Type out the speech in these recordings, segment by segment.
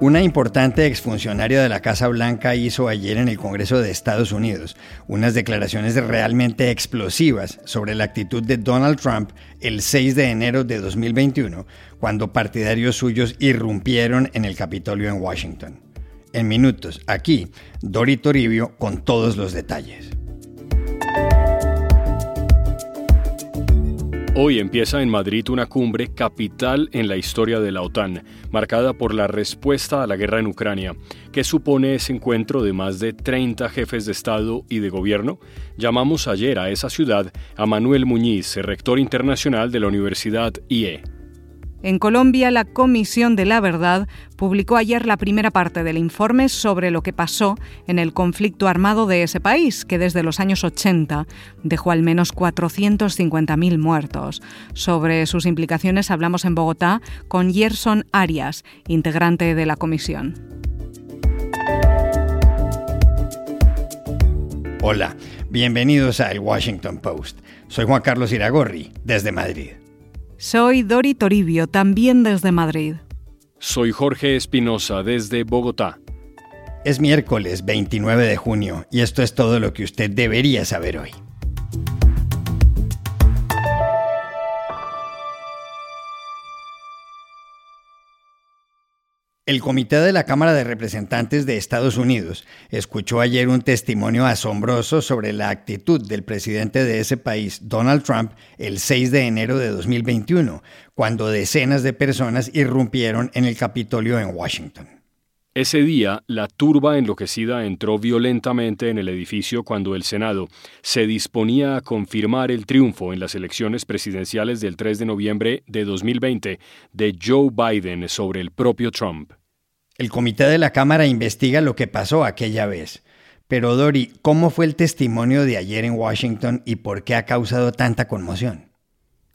Una importante exfuncionaria de la Casa Blanca hizo ayer en el Congreso de Estados Unidos unas declaraciones realmente explosivas sobre la actitud de Donald Trump el 6 de enero de 2021, cuando partidarios suyos irrumpieron en el Capitolio en Washington. En minutos, aquí, Dori Toribio con todos los detalles. Hoy empieza en Madrid una cumbre capital en la historia de la OTAN, marcada por la respuesta a la guerra en Ucrania. ¿Qué supone ese encuentro de más de 30 jefes de Estado y de gobierno? Llamamos ayer a esa ciudad a Manuel Muñiz, rector internacional de la Universidad IE. En Colombia, la Comisión de la Verdad publicó ayer la primera parte del informe sobre lo que pasó en el conflicto armado de ese país, que desde los años 80 dejó al menos 450.000 muertos. Sobre sus implicaciones hablamos en Bogotá con Gerson Arias, integrante de la comisión. Hola, bienvenidos a El Washington Post. Soy Juan Carlos Iragorri, desde Madrid. Soy Dori Toribio, también desde Madrid. Soy Jorge Espinosa, desde Bogotá. Es miércoles 29 de junio y esto es todo lo que usted debería saber hoy. El Comité de la Cámara de Representantes de Estados Unidos escuchó ayer un testimonio asombroso sobre la actitud del presidente de ese país, Donald Trump, el 6 de enero de 2021, cuando decenas de personas irrumpieron en el Capitolio en Washington. Ese día, la turba enloquecida entró violentamente en el edificio cuando el Senado se disponía a confirmar el triunfo en las elecciones presidenciales del 3 de noviembre de 2020 de Joe Biden sobre el propio Trump. El comité de la Cámara investiga lo que pasó aquella vez. Pero Dori, ¿cómo fue el testimonio de ayer en Washington y por qué ha causado tanta conmoción?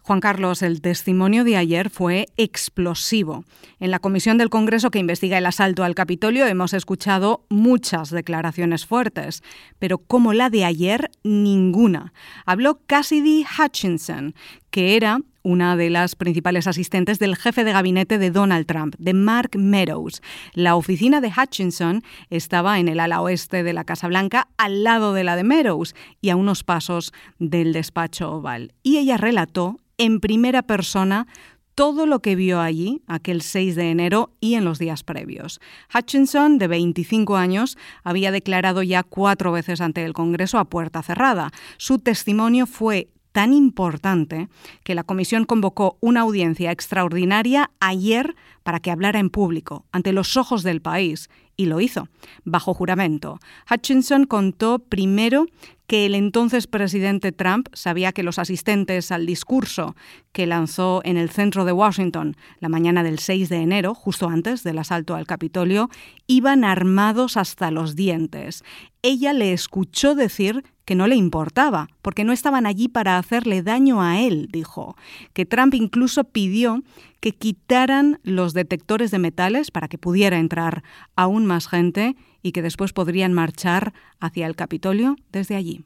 Juan Carlos, el testimonio de ayer fue explosivo. En la comisión del Congreso que investiga el asalto al Capitolio hemos escuchado muchas declaraciones fuertes, pero como la de ayer, ninguna. Habló Cassidy Hutchinson, que era una de las principales asistentes del jefe de gabinete de Donald Trump, de Mark Meadows. La oficina de Hutchinson estaba en el ala oeste de la Casa Blanca, al lado de la de Meadows y a unos pasos del despacho oval. Y ella relató en primera persona todo lo que vio allí aquel 6 de enero y en los días previos. Hutchinson, de 25 años, había declarado ya cuatro veces ante el Congreso a puerta cerrada. Su testimonio fue tan importante que la comisión convocó una audiencia extraordinaria ayer para que hablara en público, ante los ojos del país, y lo hizo, bajo juramento. Hutchinson contó primero que el entonces presidente Trump sabía que los asistentes al discurso que lanzó en el centro de Washington la mañana del 6 de enero, justo antes del asalto al Capitolio, iban armados hasta los dientes. Ella le escuchó decir que no le importaba, porque no estaban allí para hacerle daño a él, dijo, que Trump incluso pidió que quitaran los detectores de metales para que pudiera entrar aún más gente y que después podrían marchar hacia el Capitolio desde allí.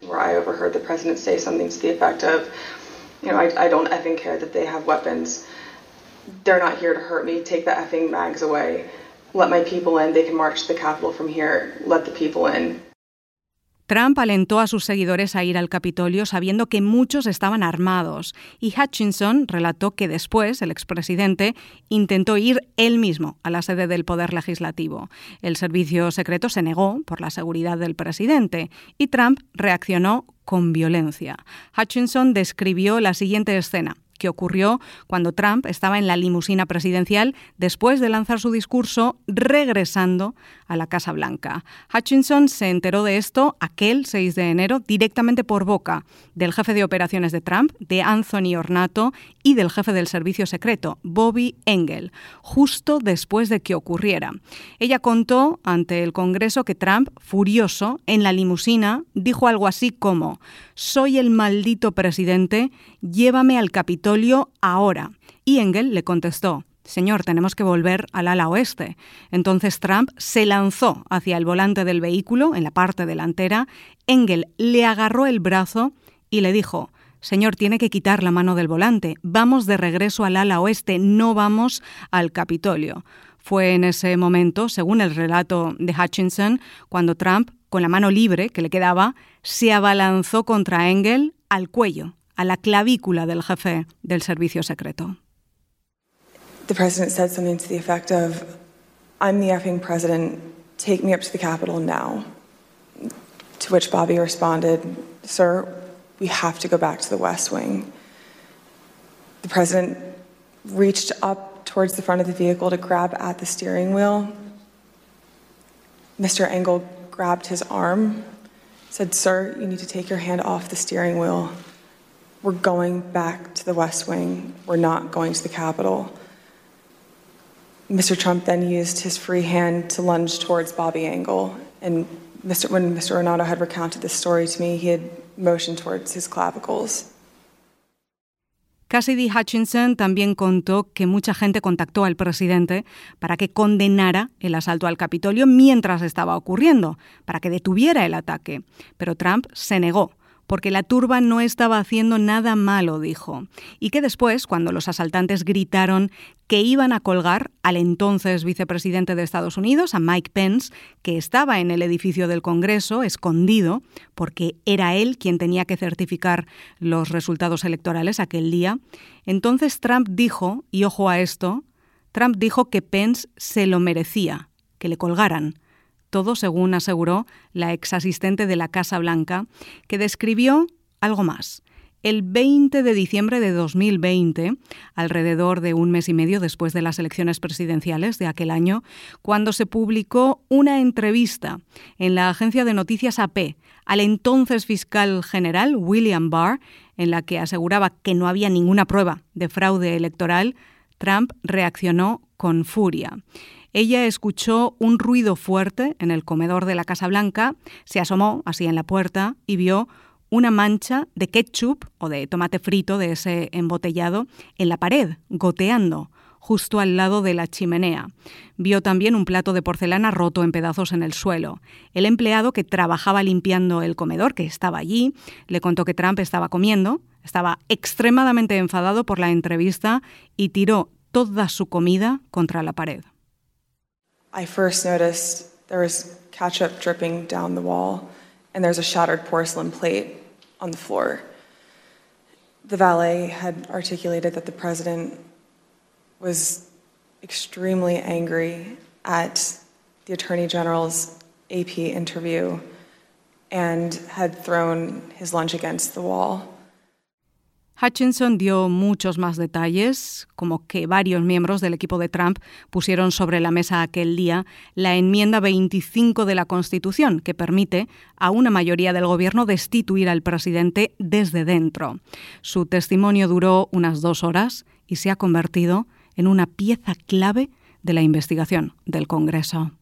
I overheard the president say something to the effect of, you know, I, don't effing care that they have weapons. They're not here to hurt me. Take the effing mags away. Let my people in. They can march to the Capitol from here. Let the people in. Trump alentó a sus seguidores a ir al Capitolio sabiendo que muchos estaban armados y Hutchinson relató que después el expresidente intentó ir él mismo a la sede del Poder Legislativo. El servicio secreto se negó por la seguridad del presidente y Trump reaccionó con violencia. Hutchinson describió la siguiente escena que ocurrió cuando Trump estaba en la limusina presidencial después de lanzar su discurso regresando a la Casa Blanca. Hutchinson se enteró de esto aquel 6 de enero directamente por boca del jefe de operaciones de Trump, de Anthony Ornato, y del jefe del servicio secreto, Bobby Engel, justo después de que ocurriera. Ella contó ante el Congreso que Trump, furioso, en la limusina, dijo algo así como, soy el maldito presidente, llévame al Capitolio ahora. Y Engel le contestó, Señor, tenemos que volver al ala oeste. Entonces Trump se lanzó hacia el volante del vehículo, en la parte delantera. Engel le agarró el brazo y le dijo, Señor, tiene que quitar la mano del volante. Vamos de regreso al ala oeste, no vamos al Capitolio. Fue en ese momento, según el relato de Hutchinson, cuando Trump, con la mano libre que le quedaba, se abalanzó contra Engel al cuello, a la clavícula del jefe del servicio secreto. The president said something to the effect of, I'm the effing president, take me up to the Capitol now. To which Bobby responded, Sir, we have to go back to the West Wing. The president reached up towards the front of the vehicle to grab at the steering wheel. Mr. Engel grabbed his arm, said, Sir, you need to take your hand off the steering wheel. We're going back to the West Wing. We're not going to the Capitol. Mr. Trump then used his free hand to lunge towards Bobby Engel. And when Mr. Renato had recounted this story to me, he had motioned towards his clavicles. Cassidy Hutchinson también contó que mucha gente contactó al presidente para que condenara el asalto al Capitolio mientras estaba ocurriendo, para que detuviera el ataque. Pero Trump se negó porque la turba no estaba haciendo nada malo, dijo, y que después, cuando los asaltantes gritaron que iban a colgar al entonces vicepresidente de Estados Unidos, a Mike Pence, que estaba en el edificio del Congreso, escondido, porque era él quien tenía que certificar los resultados electorales aquel día, entonces Trump dijo, y ojo a esto, Trump dijo que Pence se lo merecía, que le colgaran todo según aseguró la ex asistente de la Casa Blanca, que describió algo más. El 20 de diciembre de 2020, alrededor de un mes y medio después de las elecciones presidenciales de aquel año, cuando se publicó una entrevista en la agencia de noticias AP al entonces fiscal general William Barr, en la que aseguraba que no había ninguna prueba de fraude electoral, Trump reaccionó con furia. Ella escuchó un ruido fuerte en el comedor de la Casa Blanca, se asomó así en la puerta y vio una mancha de ketchup o de tomate frito de ese embotellado en la pared, goteando justo al lado de la chimenea. Vio también un plato de porcelana roto en pedazos en el suelo. El empleado que trabajaba limpiando el comedor, que estaba allí, le contó que Trump estaba comiendo, estaba extremadamente enfadado por la entrevista y tiró toda su comida contra la pared. I first noticed there was ketchup dripping down the wall, and there's a shattered porcelain plate on the floor. The valet had articulated that the president was extremely angry at the attorney general's AP interview and had thrown his lunch against the wall. Hutchinson dio muchos más detalles, como que varios miembros del equipo de Trump pusieron sobre la mesa aquel día la enmienda 25 de la Constitución, que permite a una mayoría del gobierno destituir al presidente desde dentro. Su testimonio duró unas dos horas y se ha convertido en una pieza clave de la investigación del Congreso.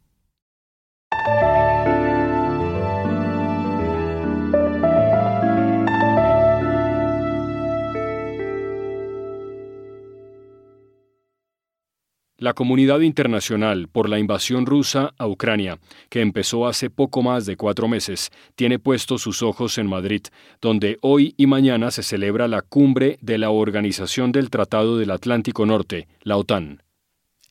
La comunidad internacional por la invasión rusa a Ucrania, que empezó hace poco más de cuatro meses, tiene puestos sus ojos en Madrid, donde hoy y mañana se celebra la cumbre de la Organización del Tratado del Atlántico Norte, la OTAN.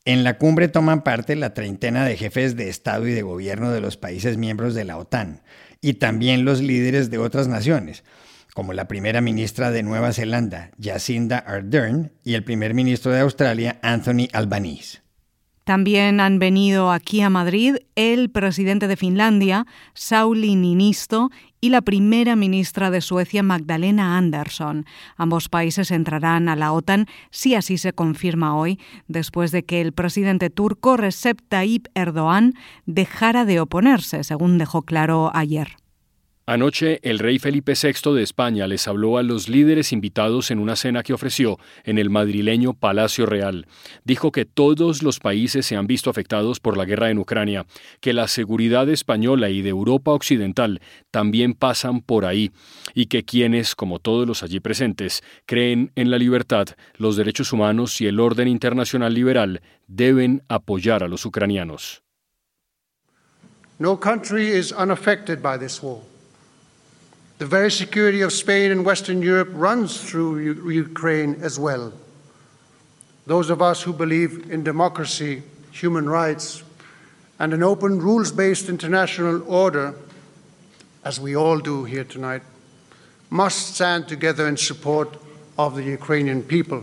En la cumbre toman parte la treintena de jefes de Estado y de Gobierno de los países miembros de la OTAN, y también los líderes de otras naciones como la primera ministra de Nueva Zelanda, Jacinda Ardern, y el primer ministro de Australia, Anthony Albanese. También han venido aquí a Madrid el presidente de Finlandia, Sauli Niinisto, y la primera ministra de Suecia, Magdalena Andersson. Ambos países entrarán a la OTAN si así se confirma hoy, después de que el presidente turco Recep Tayyip Erdogan dejara de oponerse, según dejó claro ayer. Anoche el rey Felipe VI de España les habló a los líderes invitados en una cena que ofreció en el madrileño Palacio Real. Dijo que todos los países se han visto afectados por la guerra en Ucrania, que la seguridad española y de Europa Occidental también pasan por ahí, y que quienes, como todos los allí presentes, creen en la libertad, los derechos humanos y el orden internacional liberal, deben apoyar a los ucranianos. No country is unaffected by this war. The very security of Spain and Western Europe runs through U Ukraine as well. Those of us who believe in democracy, human rights, and an open rules based international order, as we all do here tonight, must stand together in support of the Ukrainian people.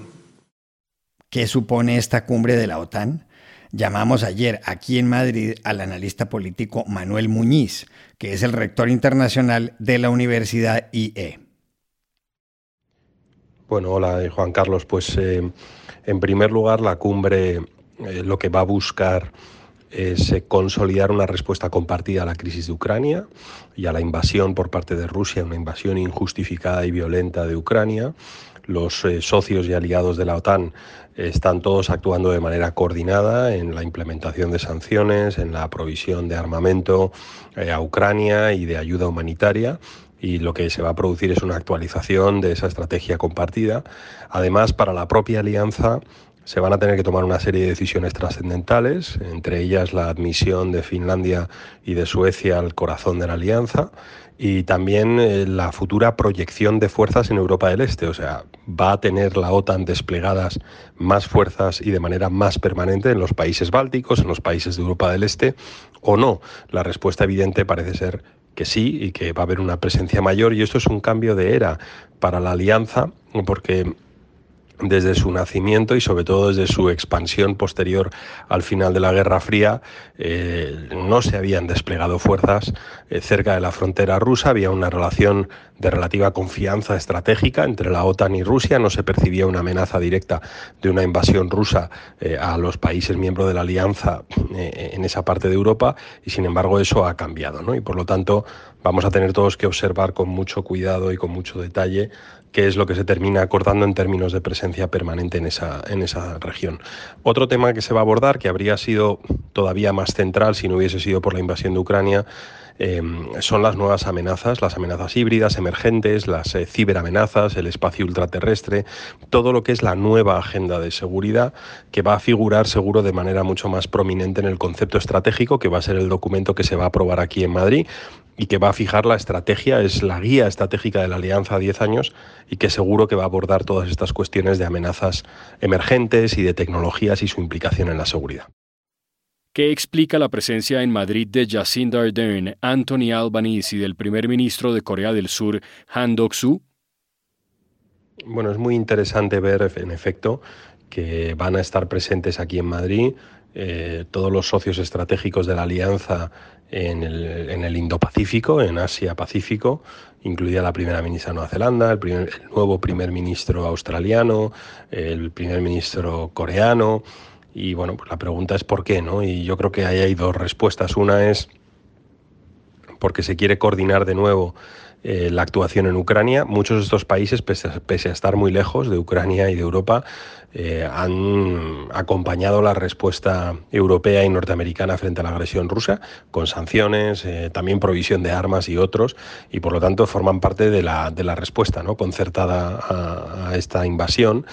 ¿Qué supone esta cumbre de la OTAN? Llamamos ayer aquí en Madrid al analista político Manuel Muñiz, que es el rector internacional de la Universidad IE. Bueno, hola Juan Carlos. Pues eh, en primer lugar la cumbre eh, lo que va a buscar es eh, consolidar una respuesta compartida a la crisis de Ucrania y a la invasión por parte de Rusia, una invasión injustificada y violenta de Ucrania. Los eh, socios y aliados de la OTAN están todos actuando de manera coordinada en la implementación de sanciones, en la provisión de armamento a Ucrania y de ayuda humanitaria y lo que se va a producir es una actualización de esa estrategia compartida. Además, para la propia alianza se van a tener que tomar una serie de decisiones trascendentales, entre ellas la admisión de Finlandia y de Suecia al corazón de la alianza y también eh, la futura proyección de fuerzas en Europa del Este. O sea, va a tener la OTAN desplegadas más fuerzas y de manera más permanente en los países bálticos, en los países de Europa del Este, o no. La respuesta evidente parece ser que sí y que va a haber una presencia mayor y esto es un cambio de era para la alianza porque desde su nacimiento y sobre todo desde su expansión posterior al final de la Guerra Fría, eh, no se habían desplegado fuerzas eh, cerca de la frontera rusa, había una relación de relativa confianza estratégica entre la OTAN y Rusia, no se percibía una amenaza directa de una invasión rusa eh, a los países miembros de la alianza en esa parte de Europa y sin embargo eso ha cambiado y por lo tanto vamos a tener todos que observar con mucho cuidado y con mucho detalle qué es lo que se termina acordando en términos de presencia permanente en esa, en esa región. Otro tema que se va a abordar, que habría sido todavía más central si no hubiese sido por la invasión de Ucrania, em, son las nuevas amenazas, las amenazas híbridas emergentes, las eh, ciberamenazas, el espacio ultraterrestre, todo lo que es la nueva agenda de seguridad que va a figurar seguro de manera mucho más prominente en el concepto estratégico, que va a ser el documento que se va a aprobar aquí en Madrid y que va a fijar la estrategia, es la guía estratégica de la Alianza a 10 años y que seguro que va a abordar todas estas cuestiones de amenazas emergentes y de tecnologías y su implicación en la seguridad. ¿Qué explica la presencia en Madrid de Jacinda Ardern, Anthony Albanese y del primer ministro de Corea del Sur, Han Dok-soo? Bueno, es muy interesante ver, en efecto, que van a estar presentes aquí en Madrid eh, todos los socios estratégicos de la alianza en el, Indo-Pacífico, en Asia-Pacífico, incluida la primera ministra de Nueva Zelanda, el, el, nuevo primer ministro australiano, el primer ministro coreano. Y bueno, pues la pregunta es por qué, ¿no? Y yo creo que ahí hay dos respuestas. Una es porque se quiere coordinar de nuevo eh, la actuación en Ucrania. Muchos de estos países, pese a, estar muy lejos de Ucrania y de Europa, eh, han acompañado la respuesta europea y norteamericana frente a la agresión rusa, con sanciones, eh, también provisión de armas y otros, y por lo tanto forman parte de la, de la respuesta ¿no? concertada a, a esta invasión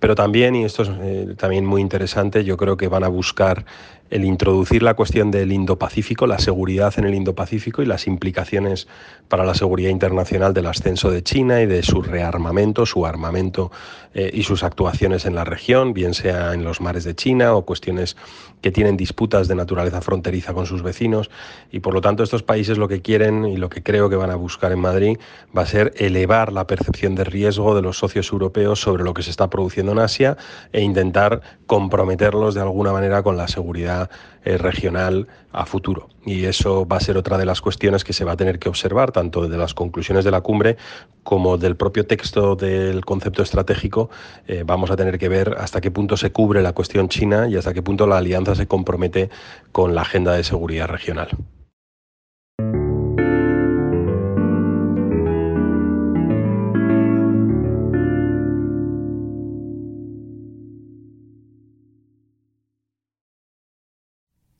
pero también, y esto es también muy interesante, yo creo que van a buscar el introducir la cuestión del Indo-Pacífico, la seguridad en el Indo-Pacífico y las implicaciones para la seguridad internacional del ascenso de China y de su rearmamento, su armamento eh, y sus actuaciones en la región, bien sea en los mares de China o cuestiones que tienen disputas de naturaleza fronteriza con sus vecinos. Y por lo tanto estos países lo que quieren y lo que creo que van a buscar en Madrid va a ser elevar la percepción de riesgo de los socios europeos sobre lo que se está produciendo en Asia e intentar comprometerlos de alguna manera con la seguridad eh, regional a futuro. Y eso va a ser otra de las cuestiones que se va a tener que observar, tanto de las conclusiones de la cumbre como del propio texto del concepto estratégico. Eh, vamos a tener que ver hasta qué punto se cubre la cuestión china y hasta qué punto la alianza se compromete con la agenda de seguridad regional.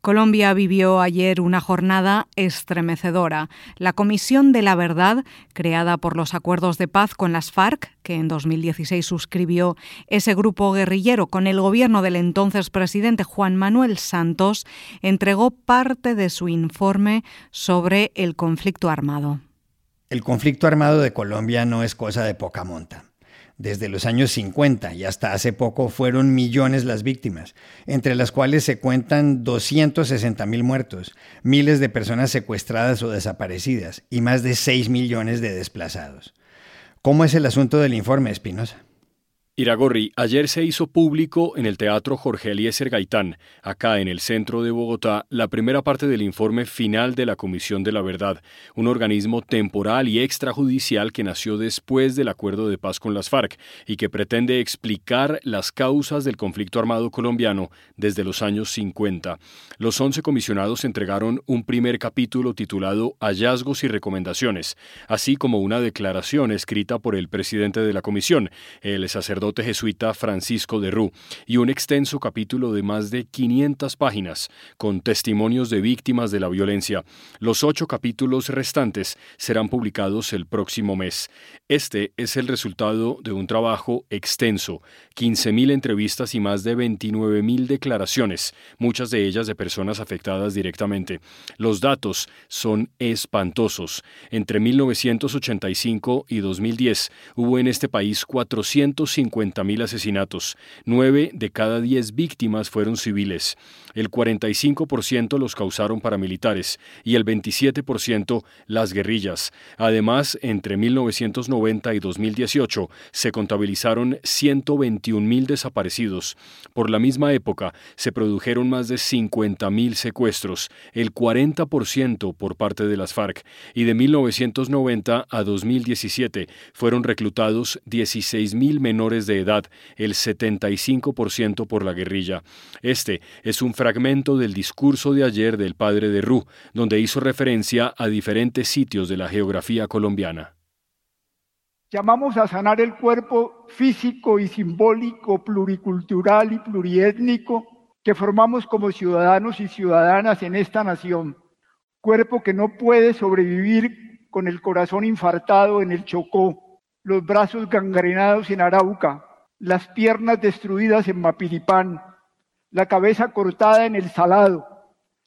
Colombia vivió ayer una jornada estremecedora. La Comisión de la Verdad, creada por los acuerdos de paz con las FARC, que en 2016 suscribió ese grupo guerrillero con el gobierno del entonces presidente Juan Manuel Santos, entregó parte de su informe sobre el conflicto armado. El conflicto armado de Colombia no es cosa de poca monta. Desde los años 50 y hasta hace poco fueron millones las víctimas, entre las cuales se cuentan 260 mil muertos, miles de personas secuestradas o desaparecidas y más de 6 millones de desplazados. ¿Cómo es el asunto del informe, Espinosa? Iragorri, ayer se hizo público en el Teatro Jorge Eliezer Gaitán, acá en el centro de Bogotá, la primera parte del informe final de la Comisión de la Verdad, un organismo temporal y extrajudicial que nació después del acuerdo de paz con las FARC y que pretende explicar las causas del conflicto armado colombiano desde los años 50. Los 11 comisionados entregaron un primer capítulo titulado Hallazgos y Recomendaciones, así como una declaración escrita por el presidente de la comisión, el sacerdote jesuita Francisco de Rú, y un extenso capítulo de más de 500 páginas con testimonios de víctimas de la violencia. Los ocho capítulos restantes serán publicados el próximo mes. Este es el resultado de un trabajo extenso, 15.000 entrevistas y más de 29.000 declaraciones, muchas de ellas de personas afectadas directamente. Los datos son espantosos. Entre 1985 y 2010 hubo en este país 450 mil asesinatos, nueve de cada diez víctimas fueron civiles, el 45% los causaron paramilitares y el 27% las guerrillas. Además, entre 1990 y 2018 se contabilizaron 121 mil desaparecidos. Por la misma época se produjeron más de 50 mil secuestros, el 40% por parte de las FARC, y de 1990 a 2017 fueron reclutados 16 mil menores de edad, el 75% por la guerrilla. Este es un fragmento del discurso de ayer del padre de Rú, donde hizo referencia a diferentes sitios de la geografía colombiana. Llamamos a sanar el cuerpo físico y simbólico, pluricultural y pluriétnico que formamos como ciudadanos y ciudadanas en esta nación. Cuerpo que no puede sobrevivir con el corazón infartado en el Chocó, los brazos gangrenados en Arauca, las piernas destruidas en Mapiripán, la cabeza cortada en el Salado,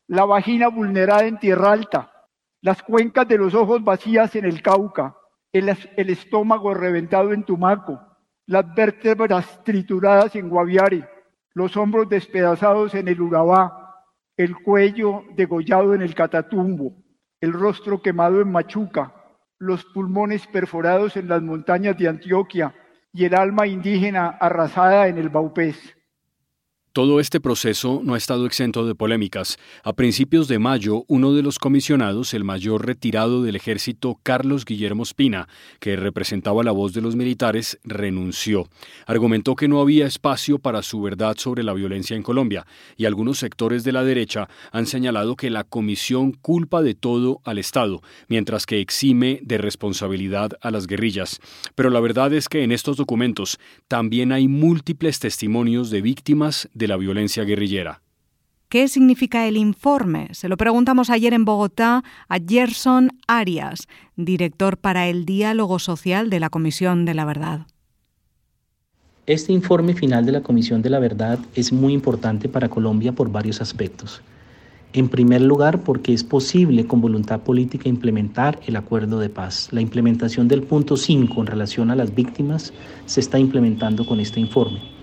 la vagina vulnerada en Tierra Alta, las cuencas de los ojos vacías en el Cauca, el, el estómago reventado en Tumaco, las vértebras trituradas en Guaviare, los hombros despedazados en el Urabá, el cuello degollado en el Catatumbo, el rostro quemado en Machuca, los pulmones perforados en las montañas de Antioquia, y el alma indígena arrasada en el Baupés. Todo este proceso no ha estado exento de polémicas. A principios de mayo, uno de los comisionados, el mayor retirado del ejército Carlos Guillermo Espina, que representaba la voz de los militares, renunció. Argumentó que no había espacio para su verdad sobre la violencia en Colombia, y algunos sectores de la derecha han señalado que la comisión culpa de todo al Estado, mientras que exime de responsabilidad a las guerrillas. Pero la verdad es que en estos documentos también hay múltiples testimonios de víctimas la violencia guerrillera. ¿Qué significa el informe? Se lo preguntamos ayer en Bogotá a Gerson Arias, director para el diálogo social de la Comisión de la Verdad. Este informe final de la Comisión de la Verdad es muy importante para Colombia por varios aspectos. En primer lugar, porque es posible con voluntad política implementar el acuerdo de paz. La implementación del punto 5 en relación a las víctimas se está implementando con este informe.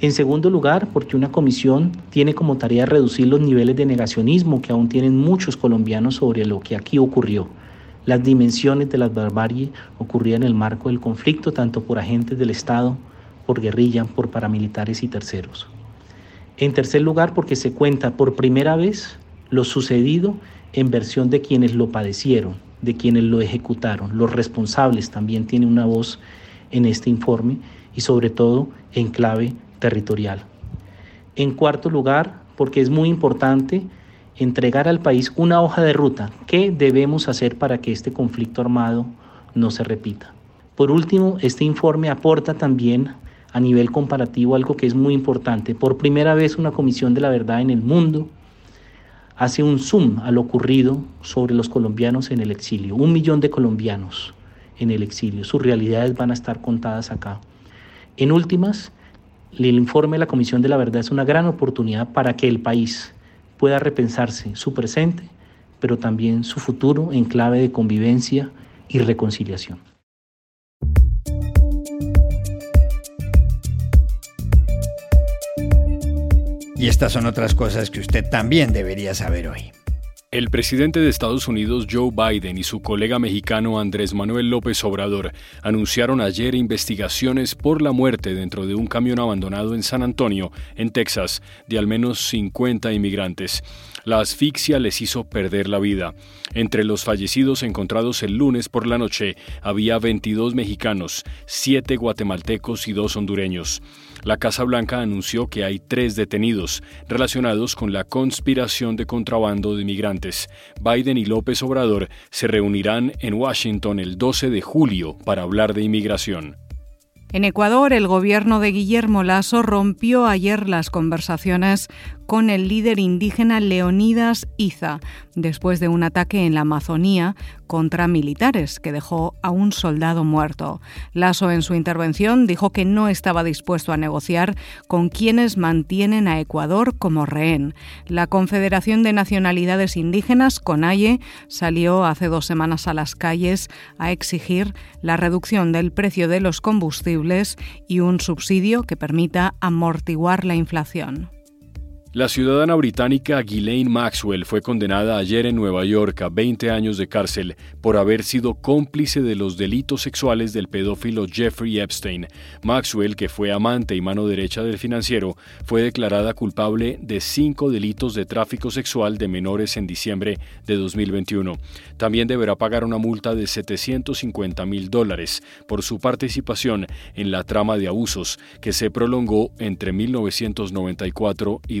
En segundo lugar, porque una comisión tiene como tarea reducir los niveles de negacionismo que aún tienen muchos colombianos sobre lo que aquí ocurrió. Las dimensiones de la barbarie ocurrían en el marco del conflicto tanto por agentes del Estado, por guerrilla, por paramilitares y terceros. En tercer lugar, porque se cuenta por primera vez lo sucedido en versión de quienes lo padecieron, de quienes lo ejecutaron. Los responsables también tienen una voz en este informe y sobre todo en clave territorial. En cuarto lugar, porque es muy importante entregar al país una hoja de ruta. ¿Qué debemos hacer para que este conflicto armado no se repita? Por último, este informe aporta también a nivel comparativo algo que es muy importante. Por primera vez una Comisión de la Verdad en el mundo hace un zoom a lo ocurrido sobre los colombianos en el exilio. Un millón de colombianos en el exilio. Sus realidades van a estar contadas acá. En últimas, el informe de la Comisión de la Verdad es una gran oportunidad para que el país pueda repensarse su presente, pero también su futuro en clave de convivencia y reconciliación. Y estas son otras cosas que usted también debería saber hoy. El presidente de Estados Unidos Joe Biden y su colega mexicano Andrés Manuel López Obrador anunciaron ayer investigaciones por la muerte dentro de un camión abandonado en San Antonio, en Texas, de al menos 50 inmigrantes. La asfixia les hizo perder la vida. Entre los fallecidos encontrados el lunes por la noche había 22 mexicanos, 7 guatemaltecos y 2 hondureños. La Casa Blanca anunció que hay tres detenidos relacionados con la conspiración de contrabando de migrantes. Biden y López Obrador se reunirán en Washington el 12 de julio para hablar de inmigración. En Ecuador, el gobierno de Guillermo Lasso rompió ayer las conversaciones con el líder indígena Leonidas Iza, después de un ataque en la Amazonía contra militares que dejó a un soldado muerto. Lasso en su intervención dijo que no estaba dispuesto a negociar con quienes mantienen a Ecuador como rehén. La Confederación de Nacionalidades Indígenas, CONAIE, salió hace dos semanas a las calles a exigir la reducción del precio de los combustibles y un subsidio que permita amortiguar la inflación. La ciudadana británica Ghislaine Maxwell fue condenada ayer en Nueva York a 20 años de cárcel por haber sido cómplice de los delitos sexuales del pedófilo Jeffrey Epstein. Maxwell, que fue amante y mano derecha del financiero, fue declarada culpable de cinco delitos de tráfico sexual de menores en diciembre de 2021. También deberá pagar una multa de 750 mil dólares por su participación en la trama de abusos que se prolongó entre 1994 y